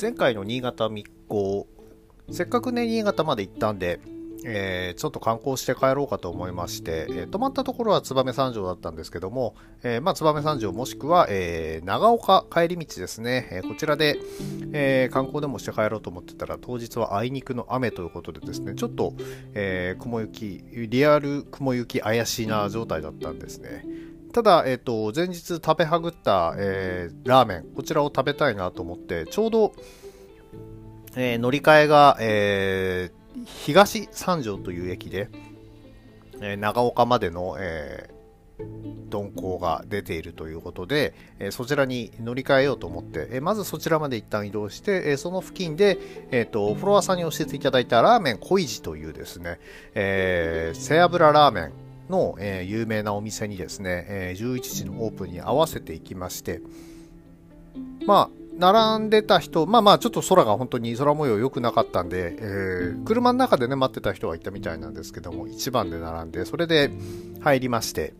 前回の新潟密航、せっかくね、新潟まで行ったんで、えー、ちょっと観光して帰ろうかと思いまして、えー、泊まったところは燕三条だったんですけども、えー、まあ、燕三条もしくは、え長岡帰り道ですね、えこちらで、え観光でもして帰ろうと思ってたら、当日はあいにくの雨ということでですね、ちょっと、え雲行き、リアル雲行き怪しいな状態だったんですね。ただ、えっ、と、前日食べはぐった、えラーメン、こちらを食べたいなと思って、ちょうど、え乗り換えが、えー、東三条という駅で、えー、長岡までの、えー、鈍行が出ているということで、えー、そちらに乗り換えようと思って、えー、まずそちらまで一旦移動して、えー、その付近で、えーと、フォロワーさんに教えていただいたラーメン小市というですね、えー、背脂ラーメンの、えー、有名なお店にですね、えー、11時のオープンに合わせていきまして、まあ、並んでた人、まあまあちょっと空が本当に空模様良くなかったんで、えー、車の中でね待ってた人がいたみたいなんですけども、1番で並んで、それで入りまして、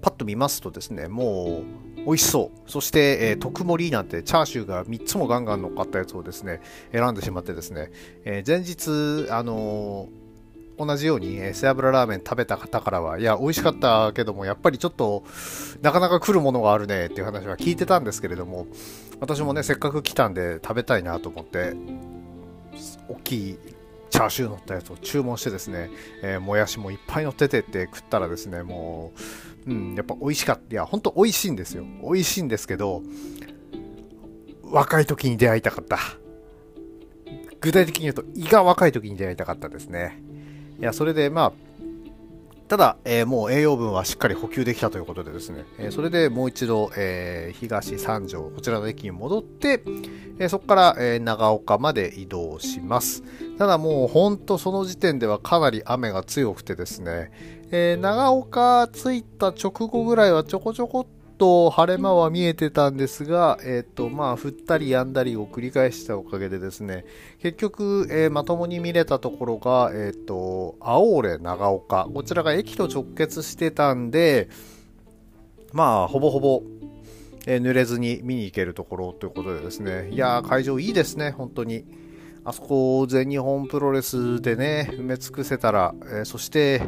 パッと見ますとですね、もう美味しそう。そして、えー、特盛りなんてチャーシューが3つもガンガン乗っかったやつをですね、選んでしまってですね、えー、前日、あのー同じように、え背脂ラーメン食べた方からは、いや、美味しかったけども、やっぱりちょっと、なかなか来るものがあるねっていう話は聞いてたんですけれども、私もね、せっかく来たんで食べたいなと思って、大きいチャーシュー乗ったやつを注文してですね、えー、もやしもいっぱい乗っててって食ったらですね、もう、うん、やっぱ美味しかった。いや、ほんと美味しいんですよ。美味しいんですけど、若い時に出会いたかった。具体的に言うと、胃が若い時に出会いたかったですね。いや、それでまあ、ただ、えー、もう栄養分はしっかり補給できたということでですね、えー、それでもう一度、えー、東三条、こちらの駅に戻って、えそこから、え長岡まで移動します。ただもうほんとその時点ではかなり雨が強くてですね、え長岡着いた直後ぐらいはちょこちょこっと晴れ間は見えてたんですが、えっ、と、まあ、降ったり止んだりを繰り返したおかげでですね、結局、えー、まともに見れたところが、えっ、と、青俺長岡。こちらが駅と直結してたんで、まあ、ほぼほぼ、え濡れずに見に行けるところということでですね、いやー、会場いいですね、本当に。あそこ、全日本プロレスでね、埋め尽くせたら、えそして、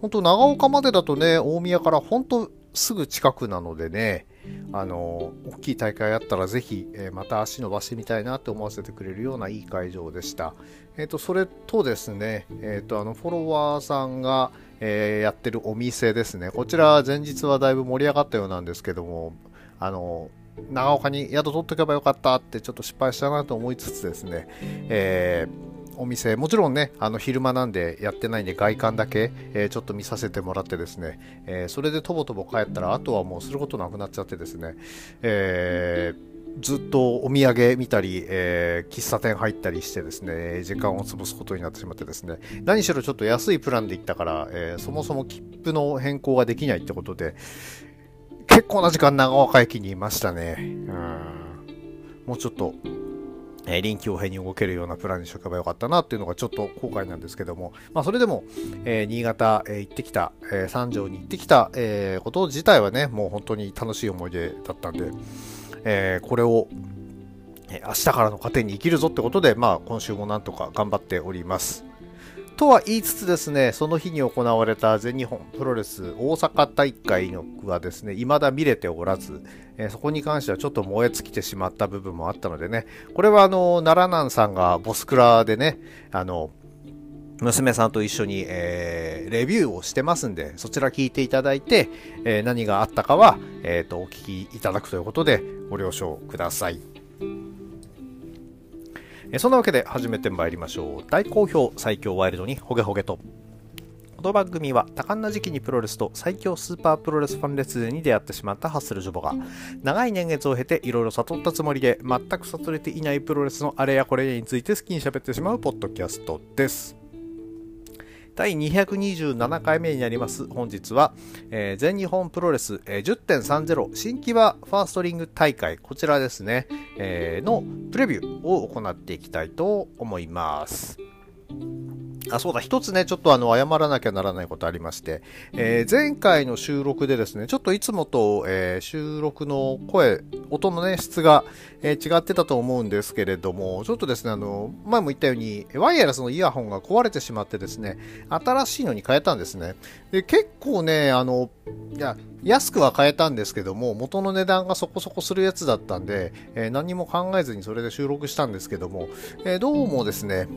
本当長岡までだとね、大宮から本当すぐ近くなのでね、あの大きい大会あったらぜひ、えー、また足伸ばしてみたいなって思わせてくれるようないい会場でした。えっ、ー、と、それとですね、えっ、ー、と、あの、フォロワーさんが、えやってるお店ですね。こちら、前日はだいぶ盛り上がったようなんですけども、あの、長岡に宿取っとけばよかったってちょっと失敗したなと思いつつですね、えーお店、もちろんね、あの昼間なんでやってないんで外観だけ、えー、ちょっと見させてもらってですね、えー、それでとぼとぼ帰ったら、あとはもうすることなくなっちゃってですね、えーずっとお土産見たり、えー、喫茶店入ったりしてですね、時間を潰すことになってしまってですね、何しろちょっと安いプランで行ったから、えー、そもそも切符の変更ができないってことで、結構な時間長岡駅にいましたね。うんもうちょっとえ臨機応変に動けるようなプランにしとけばよかったなっていうのがちょっと後悔なんですけども、まあ、それでも、え、新潟、え、行ってきた、え、三条に行ってきた、え、こと自体はね、もう本当に楽しい思い出だったんで、え、これを、え明日からの糧に生きるぞってことで、まあ、今週もなんとか頑張っております。とは言いつつですね、その日に行われた全日本プロレス大阪大会のはですね、未だ見れておらず、えー、そこに関してはちょっと燃え尽きてしまった部分もあったのでね、これはあの、奈良南さんがボスクラでね、あの、娘さんと一緒に、えー、レビューをしてますんで、そちら聞いていただいて、えー、何があったかは、えっ、と、お聞きいただくということで、ご了承ください。えそんなわけで始めてまいりましょう。大好評最強ワイルドにホゲホゲと。この番組は多感な時期にプロレスと最強スーパープロレスファンレスに出会ってしまったハッスルジョボが長い年月を経ていろいろ悟ったつもりで全く悟れていないプロレスのあれやこれについて好きに喋ってしまうポッドキャストです。第227回目になります。本日は、えー、全日本プロレス、えー、10.30新木場ファーストリング大会。こちらですね、えー、のプレビューを行っていきたいと思いますあ、そうだ、一つね、ちょっとあの、謝らなきゃならないことありまして、えー、前回の収録でですね、ちょっといつもと、えー、収録の声、音のね、質が、えー、違ってたと思うんですけれども、ちょっとですね、あの、前も言ったように、ワイヤレスのイヤホンが壊れてしまってですね、新しいのに変えたんですね。で、結構ね、あの、いや、安くは買えたんですけども、元の値段がそこそこするやつだったんで、えー、何も考えずにそれで収録したんですけども、えー、どうもですね、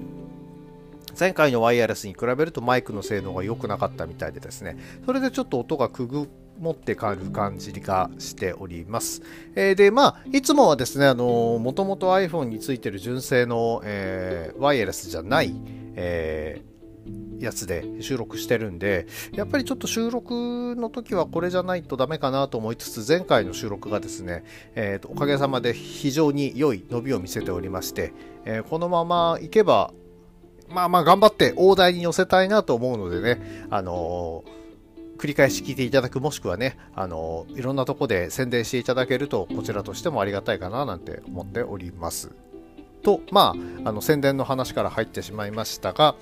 前回のワイヤレスに比べるとマイクの性能が良くなかったみたいでですね、それでちょっと音がくぐ持ってかる感じがしております。えー、で、まあ、いつもはですね、あのー、もともと iPhone についてる純正の、えー、ワイヤレスじゃない、えー、やつで収録してるんで、やっぱりちょっと収録の時はこれじゃないとダメかなと思いつつ、前回の収録がですね、えーと、おかげさまで非常に良い伸びを見せておりまして、えー、このままいけばまあまあ頑張って大台に寄せたいなと思うのでね、あのー、繰り返し聞いていただくもしくはね、あのー、いろんなとこで宣伝していただけるとこちらとしてもありがたいかななんて思っております。と、まあ、あの宣伝の話から入ってしまいましたが、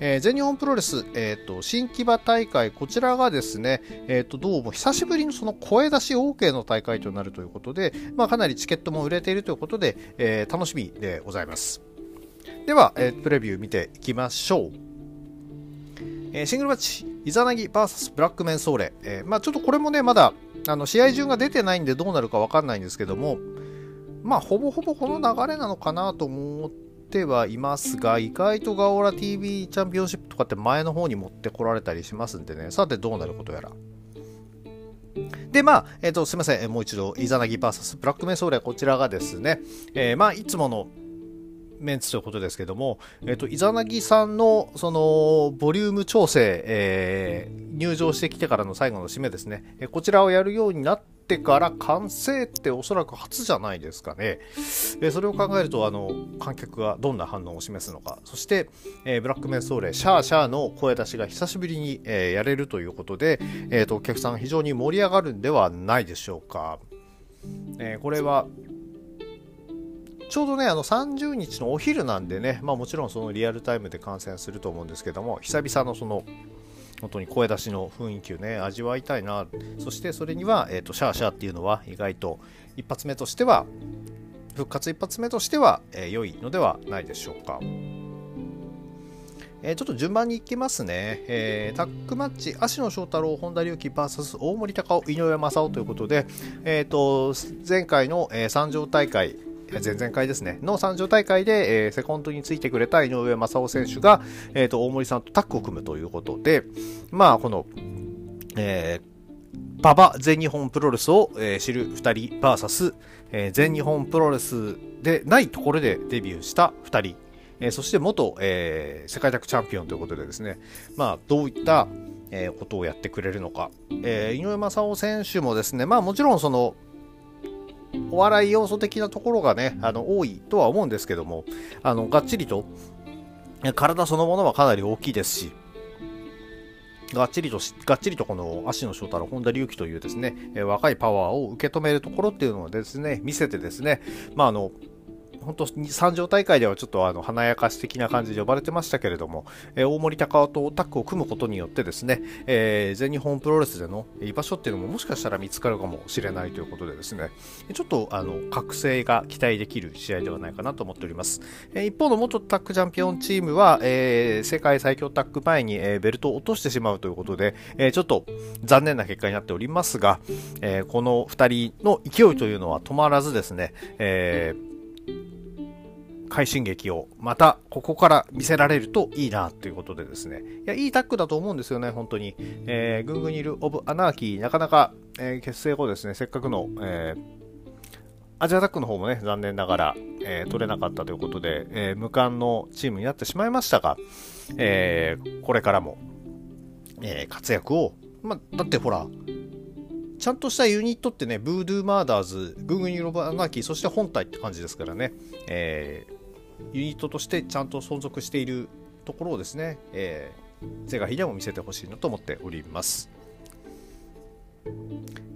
えー、全日本プロレス、えーと、新木場大会、こちらがですね、えーと、どうも久しぶりのその声出し OK の大会となるということで、まあ、かなりチケットも売れているということで、えー、楽しみでございます。では、えー、プレビュー見ていきましょう。えー、シングルマッチ、イザナギ VS ブラックメンソーレ。えー、まあちょっとこれもね、まだ、あの、試合順が出てないんでどうなるかわかんないんですけども、まあほぼほぼこの流れなのかなと思ってはいますが、意外とガオラ TV チャンピオンシップとかって前の方に持ってこられたりしますんでね、さてどうなることやら。で、まあ、えっ、ー、と、すみません。もう一度、イザナギ VS ブラックメンソーレ、こちらがですね、えー、まあ、いつものメンツということですけども、えっ、と、イザナギさんの、その、ボリューム調整、えー、入場してきてからの最後の締めですね、えこちらをやるようになってから完成っておそらく初じゃないですかね。えそれを考えると、あの、観客がどんな反応を示すのか、そして、えブラックメンソーレ、シャーシャーの声出しが久しぶりに、えやれるということで、えっ、と、お客さん非常に盛り上がるんではないでしょうか。えこれは、ちょうどね、あの30日のお昼なんでね、まあもちろんそのリアルタイムで観戦すると思うんですけども、久々のその、本当に声出しの雰囲気をね、味わいたいな。そしてそれには、えっ、ー、と、シャーシャーっていうのは意外と一発目としては、復活一発目としては、えー、良いのではないでしょうか。え、ちょっと順番に行きますね。えー、タックマッチ、芦野翔太郎、本田隆起 VS 大森隆夫、井上正雄ということで、えっ、ー、と、前回の、えー、三条大会、前々回ですね、の三条大会で、えー、セコンドについてくれた井上正雄選手が、えーと、大森さんとタッグを組むということで、まあ、この、えー、馬場全日本プロレスを、えー、知る2人 VS、えー、全日本プロレスでないところでデビューした2人、えー、そして元、えー、世界タッグチャンピオンということでですね、まあ、どういった、えー、ことをやってくれるのか、えー、井上正雄選手もですね、まあもちろんその、お笑い要素的なところがね、あの、多いとは思うんですけども、あの、がっちりと、体そのものはかなり大きいですし、がっちりとがっちりとこの足野翔太郎、本田隆起というですね、若いパワーを受け止めるところっていうのをですね、見せてですね、まあ、あの、本当三条大会ではちょっとあの華やかし的な感じで呼ばれてましたけれども、えー、大森高尾とタッグを組むことによってですね、えー、全日本プロレスでの居場所っていうのももしかしたら見つかるかもしれないということでですね、ちょっとあの覚醒が期待できる試合ではないかなと思っております。えー、一方の元タッグチャンピオンチームは、えー、世界最強タッグ前に、えー、ベルトを落としてしまうということで、えー、ちょっと残念な結果になっておりますが、えー、この2人の勢いというのは止まらずですね、えー快進撃をまたここから見せられるといいなということでですね。いや、いいタッグだと思うんですよね、本当に。えー、グングニル・オブ・アナーキー、なかなか、えー、結成後ですね、せっかくの、えー、アジアタックの方もね、残念ながら、えー、取れなかったということで、えー、無冠のチームになってしまいましたが、えー、これからも、え、活躍を、まだってほら、ちゃんとしたユニットってね、ブードゥーマーダーズ、グーグニロバナーキー、そして本体って感じですからね、えユニットとしてちゃんと存続しているところをですね、えー、是が非でも見せてほしいなと思っております。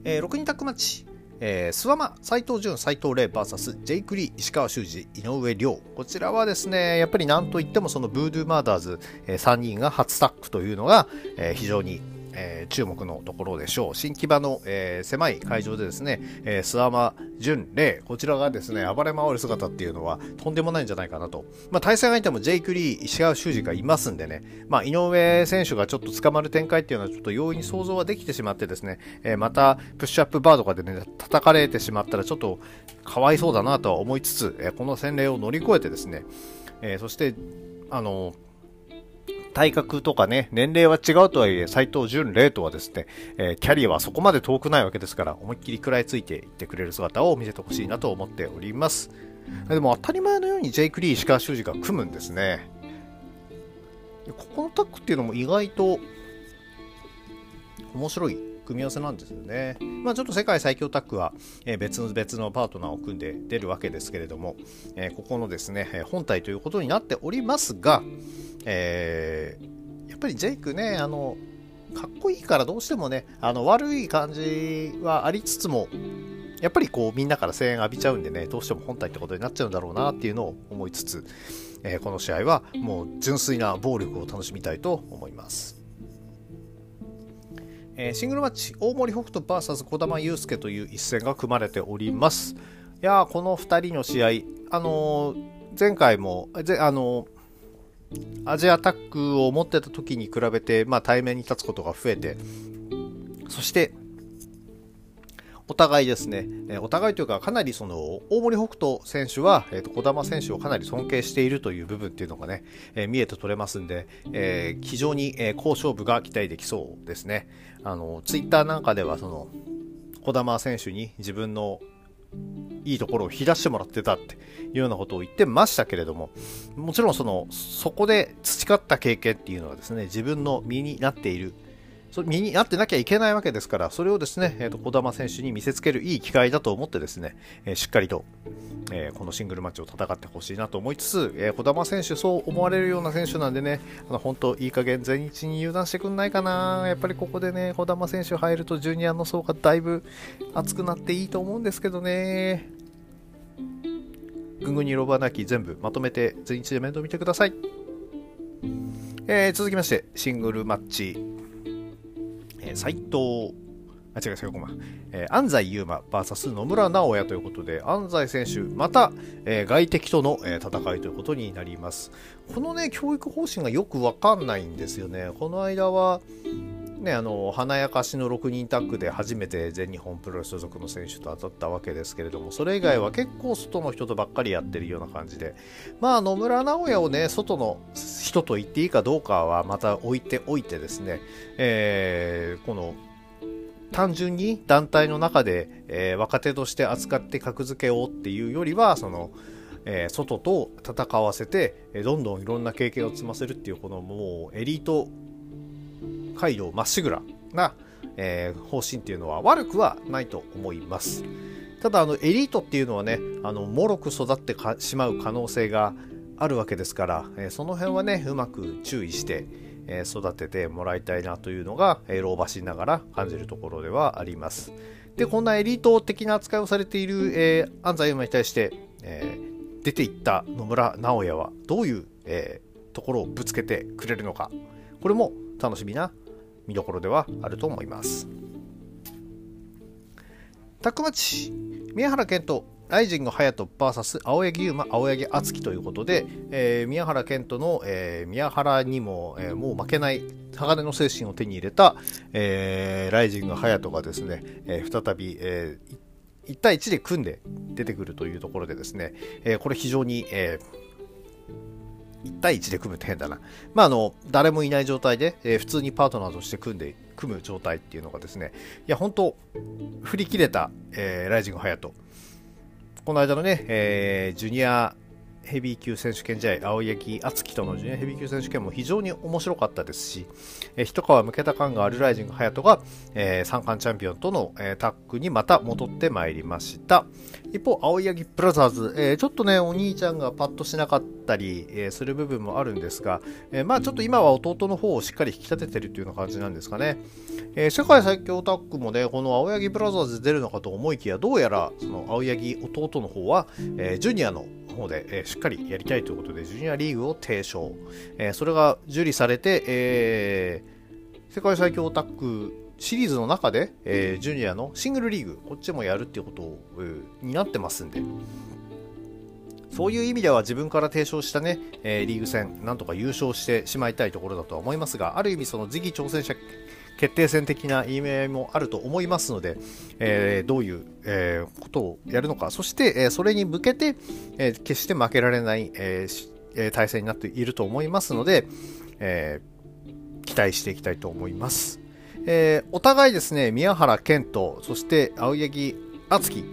えー、6人タッグマッチ、えー、諏訪間、斎藤潤、斎藤麗 VS ジェイク・リー、石川修司、井上亮。こちらはですね、やっぱりなんといってもそのブードゥーマーダーズ、えー、3人が初タッグというのが、えー、非常にえー、注目のところでしょう。新木場の、えー、狭い会場でですね、えー、諏訪間純礼、こちらがですね、暴れ回る姿っていうのはとんでもないんじゃないかなと。まあ、対戦相手もジェイク・リー、石川修司がいますんでね、まあ、井上選手がちょっと捕まる展開っていうのはちょっと容易に想像はできてしまってですね、えまたプッシュアップバーとかでね、叩かれてしまったらちょっとかわいそうだなとは思いつつ、えこの洗礼を乗り越えてですね、えそして、あの体格とかね、年齢は違うとはいえ、斎藤淳礼とはですね、えー、キャリアはそこまで遠くないわけですから、思いっきり食らいついていってくれる姿を見せてほしいなと思っております。でも当たり前のようにジェイク・リー、石川修司が組むんですね。ここのタッグっていうのも意外と面白い組み合わせなんですよね。まあちょっと世界最強タッグは、え、別の別のパートナーを組んで出るわけですけれども、え、ここのですね、本体ということになっておりますが、えー、やっぱりジェイクね、あの、かっこいいからどうしてもね、あの悪い感じはありつつも、やっぱりこうみんなから声援浴びちゃうんでね、どうしても本体ってことになっちゃうんだろうなっていうのを思いつつ、えー、この試合はもう純粋な暴力を楽しみたいと思います。えー、シングルマッチ、大森北斗 VS 児玉悠介という一戦が組まれております。いやこの2人の試合、あのー、前回も、ぜあのーアジアタックを持ってた時に比べて、まあ、対面に立つことが増えて、そして、お互いですね、えお互いというか、かなりその、大森北斗選手は、えっ、ー、と、小玉選手をかなり尊敬しているという部分っていうのがね、えー、見えて取れますんで、えー、非常に、え好勝負が期待できそうですね。あの、ツイッターなんかでは、その、小玉選手に自分のいいところを引き出してもらってたっていうようなことを言ってましたけれども、もちろんその、そこで培った経験っていうのはですね、自分の身になっている、そ身になってなきゃいけないわけですから、それをですね、えーと、小玉選手に見せつけるいい機会だと思ってですね、えー、しっかりと、えー、このシングルマッチを戦ってほしいなと思いつつ、えー、小玉選手、そう思われるような選手なんでね、あの本当、いい加減全日に入団してくんないかな、やっぱりここでね、小玉選手入るとジュニアの層がだいぶ熱くなっていいと思うんですけどね。ぐんぐんにロバなき全部まとめて全日で面倒見てください。えー、続きまして、シングルマッチ、斎、藤、あ、違う違う、ごめん。えー、安西優真 VS 野村直哉ということで、安西選手、また、えー、外敵との、えー、戦いということになります。このね、教育方針がよくわかんないんですよね。この間は、ね、あの華やかしの6人タッグで初めて全日本プロレス所属の選手と当たったわけですけれどもそれ以外は結構外の人とばっかりやってるような感じで。まあ野村直哉をね外の人と言っていいかどうかはまた置いておいてですね、えー、この単純に団体の中で、えー、若手として扱って格付けをっていうよりはそのえー、外と戦わせて、えどんどんいろんな経験を積ませるっていうこのもうエリート街道まっしぐらな、えー、方針っていうのは悪くはないと思います。ただあのエリートっていうのはねあの脆く育ってしまう可能性があるわけですから、えー、その辺はねうまく注意して、えー、育ててもらいたいなというのが、えー、老婆しながら感じるところではあります。でこんなエリート的な扱いをされている、えー、安西馬に対して、えー、出ていった野村直哉はどういう、えー、ところをぶつけてくれるのかこれも楽しみな見どころではあると思います。タックマッチ、宮原健人、ライジング隼人 VS 青柳優馬、青柳敦樹ということで、えー、宮原健人の、えー、宮原にも、えー、もう負けない鋼の精神を手に入れた、えー、ライジング隼人がですね、えー、再び、えー、1対1で組んで出てくるというところでですね、えー、これ非常に、えー、1対1で組むって変だな。まあ、あの、誰もいない状態で、えー、普通にパートナーとして組んで、組む状態っていうのがですね、いや、本当振り切れた、えー、ライジングハヤト。この間のね、えー、ジュニアヘビー級選手権試合、青柳敦樹とのジュニアヘビー級選手権も非常に面白かったですし、えー、一皮むけた感があるライジング隼人が、えー、三冠チャンピオンとの、えー、タッグにまた戻ってまいりました。一方、青柳ブラザーズ、えー、ちょっとね、お兄ちゃんがパッとしなかったり、えー、する部分もあるんですが、えー、まあちょっと今は弟の方をしっかり引き立ててるというような感じなんですかね。えー、世界最強タッグもね、この青柳ブラザーズで出るのかと思いきや、どうやらその青柳弟の方は、えー、ジュニアの方で、えー、しっかりやりたいということで、ジュニアリーグを提唱。えー、それが受理されて、えー、世界最強タッグシリーズの中で、えー、ジュニアのシングルリーグ、こっちもやるっていうことを、えー、になってますんで、そういう意味では自分から提唱したね、えー、リーグ戦、なんとか優勝してしまいたいところだとは思いますが、ある意味その次期挑戦者決定戦的な意味合いもあると思いますので、えー、どういう、えー、ことをやるのか、そして、えー、それに向けて、え決して負けられない、えー、体制になっていると思いますので、え期待していきたいと思います。えー、お互いですね、宮原健人、そして青柳敦樹、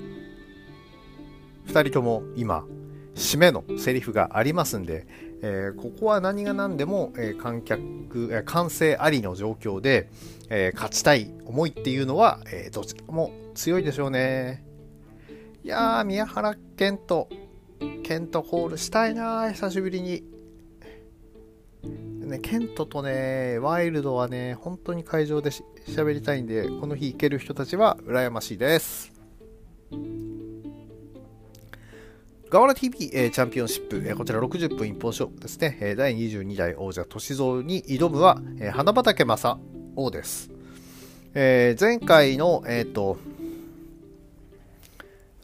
二人とも今、締めのセリフがありますんで、えー、ここは何が何でも、えー、観客、えー、歓声ありの状況で、え勝ちたい思いっていうのは、えどちらも強いでしょうね。いやー、宮原健人、健人コールしたいな久しぶりに。ね、ケントとね、ワイルドはね、本当に会場でし喋りたいんで、この日行ける人たちは羨ましいです。ガワラ TV、えー、チャンピオンシップ、えー、こちら60分一本勝負ですね。えー、第22代王者、歳三に挑むは、えー、花畑正王です。えー、前回の、えっ、ー、と、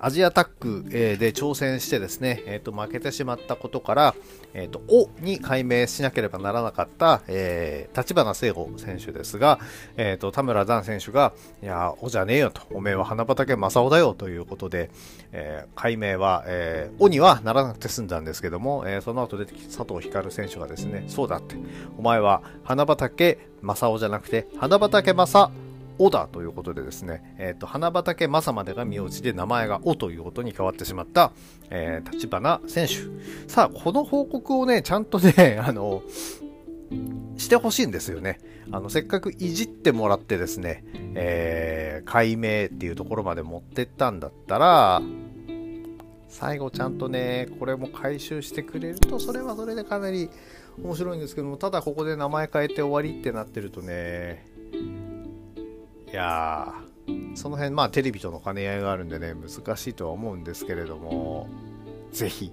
アジアタックで挑戦してですね、えー、と負けてしまったことから、えー、と、おに改名しなければならなかった、えー、立花聖吾選手ですが、えー、と、田村段選手が、いや、おじゃねえよと、おめえは花畑正雄だよということで、えー、改名は、えー、おにはならなくて済んだんですけども、えー、その後出てきた佐藤光選手がですね、そうだって、お前は花畑正雄じゃなくて、花畑正オだということでですね、え、ー、と、花畑正までが名字で名前がおということに変わってしまった、えー、立花選手。さあ、この報告をね、ちゃんとね、あの、してほしいんですよね。あの、せっかくいじってもらってですね、えー、解明っていうところまで持ってったんだったら、最後ちゃんとね、これも回収してくれると、それはそれでかなり面白いんですけども、ただここで名前変えて終わりってなってるとね、いやー、その辺、まあテレビとの兼ね合いがあるんでね、難しいとは思うんですけれども、ぜひ、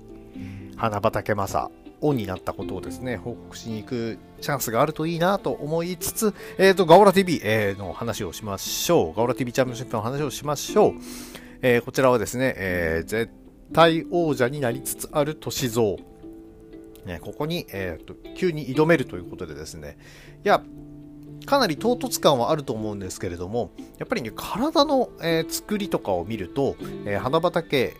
花畑正、オンになったことをですね、報告しに行くチャンスがあるといいなと思いつつ、えっ、ー、と、ガオラ TV、の話をしましょう。ガオラ TV チャンピオンシップの話をしましょう。えー、こちらはですね、えー、絶対王者になりつつある歳三。ね、ここに、えーと、急に挑めるということでですね、いや、かなり唐突感はあると思うんですけれども、やっぱりね、体の、えー、作りとかを見ると、えー、花畑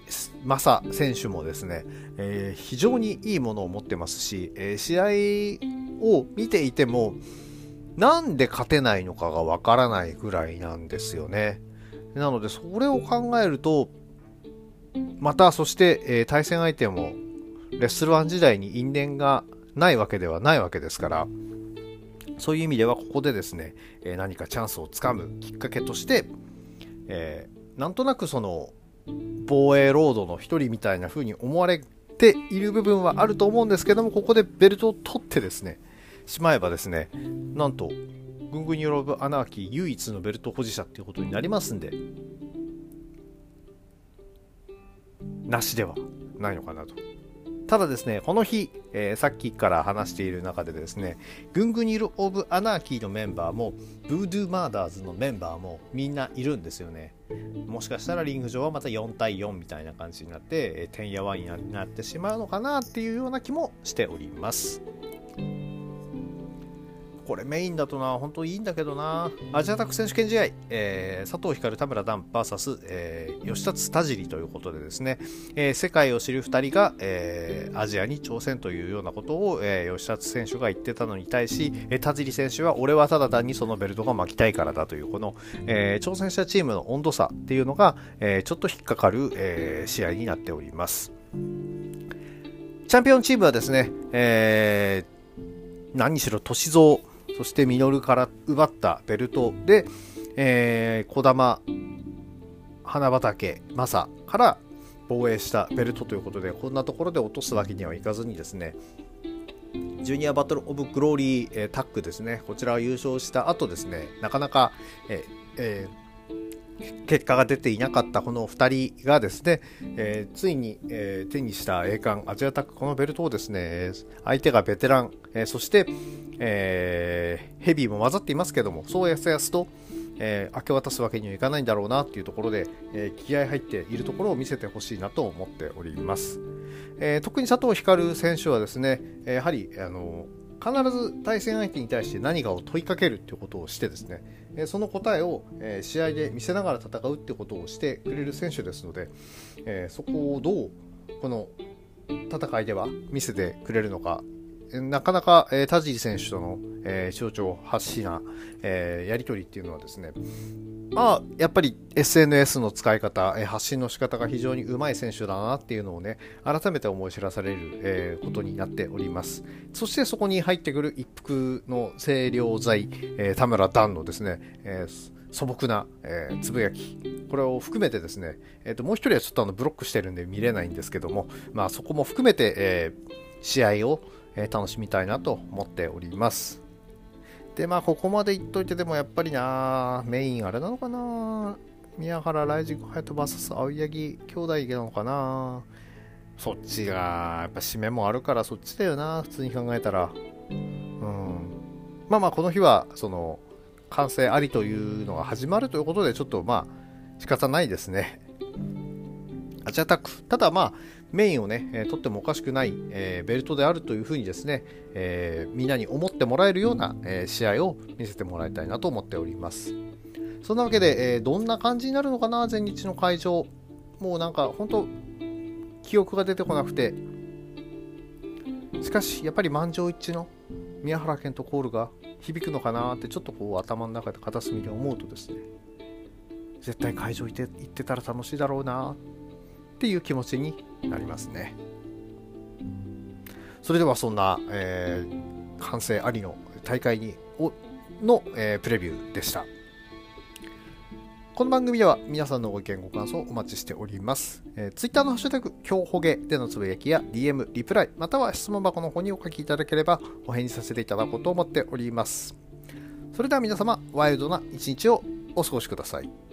正選手もですね、えー、非常にいいものを持ってますし、え試合を見ていても、なんで勝てないのかがわからないぐらいなんですよね。なので、それを考えると、また、そして、え対戦相手も、レッスルワン時代に因縁がないわけではないわけですから、そういう意味ではここでですね、え何かチャンスをつかむきっかけとして、えー、なんとなくその防衛ロードの一人みたいな風に思われている部分はあると思うんですけどもここでベルトを取ってですねしまえばですねなんとグングニル・オブ・アナーキー唯一のベルト保持者っていうことになりますんでなしではないのかなと。ただですね、この日、えー、さっきから話している中でですね、グングニル・オブ・アナーキーのメンバーも、ブードゥー・マーダーズのメンバーもみんないるんですよね。もしかしたらリング上はまた4対4みたいな感じになって、てんやわんやになってしまうのかなっていうような気もしております。これメインだとな、本当いいんだけどな。アジアタック選手権試合、えー、佐藤光、田村段 VS、えー、吉達田尻ということでですね、えー、世界を知る2人が、えー、アジアに挑戦というようなことを、えー、吉達選手が言ってたのに対し、えー、田尻選手は俺はただ単にそのベルトが巻きたいからだという、この、えー、挑戦者チームの温度差っていうのが、えー、ちょっと引っかかる、えー、試合になっております。チャンピオンチームはですね、えー、何しろ歳三、そしてミノルから奪ったベルトで、えー、小玉、花畑、正から防衛したベルトということで、こんなところで落とすわけにはいかずにですね、ジュニアバトル・オブ・グローリー、えー、タッグですね、こちらを優勝した後ですね、なかなか、えーえー、結果が出ていなかったこの2人がですね、えー、ついに、えー、手にした栄冠アジアタックこのベルトをですね相手がベテラン、えー、そして、え、ヘビーも混ざっていますけどもそうやすやすと、え、明け渡すわけにはいかないんだろうなっていうところで、え、気合入っているところを見せてほしいなと思っております、え、特に佐藤光選手はですねやはりあの必ず対戦相手に対して何かを問いかけるっていうことをしてですねその答えを試合で見せながら戦うってことをしてくれる選手ですのでそこをどうこの戦いでは見せてくれるのかなかなか、えー、田尻選手との、えー、象徴発しな、えー、やり取りっていうのはですね、まあ、やっぱり SNS の使い方、えー、発信の仕方が非常にうまい選手だなっていうのをね、改めて思い知らされる、えー、ことになっております。そしてそこに入ってくる一服の清涼剤、えー、田村段のですね、えー素朴な、えー、つぶやき、これを含めてですね、えー、ともう一人はちょっとあのブロックしてるんで見れないんですけども、まあ、そこも含めて、えー、試合を、え、楽しみたいなと思っております。で、まあ、ここまで言っといて、でもやっぱりな、メインあれなのかな宮原ライジングハヤト VS 青柳兄弟なのかなそっちが、やっぱ締めもあるからそっちだよな、普通に考えたら。うん。まあまあ、この日は、その、完成ありというのが始まるということで、ちょっとまあ、仕方ないですね。アジアタック。ただまあ、メインをね、えー、取ってもおかしくない、えー、ベルトであるというふうにですね、えー、みんなに思ってもらえるような、え試合を見せてもらいたいなと思っております。そんなわけで、えどんな感じになるのかな、前日の会場。もうなんか、本当記憶が出てこなくて。しかし、やっぱり満場一致の宮原健とコールが響くのかなって、ちょっとこう頭の中で片隅で思うとですね、絶対会場行って行ってたら楽しいだろうなっていう気持ちになりますね。それではそんな、えー、反省ありの大会にの、えー、プレビューでした。この番組では皆さんのご意見ご感想をお待ちしております。えー、Twitter のハッシュタグ、今日ほげでのつぶやきや DM、リプライ、または質問箱の方にお書きいただければお返事させていただこうと思っております。それでは皆様、ワイルドな一日をお過ごしください。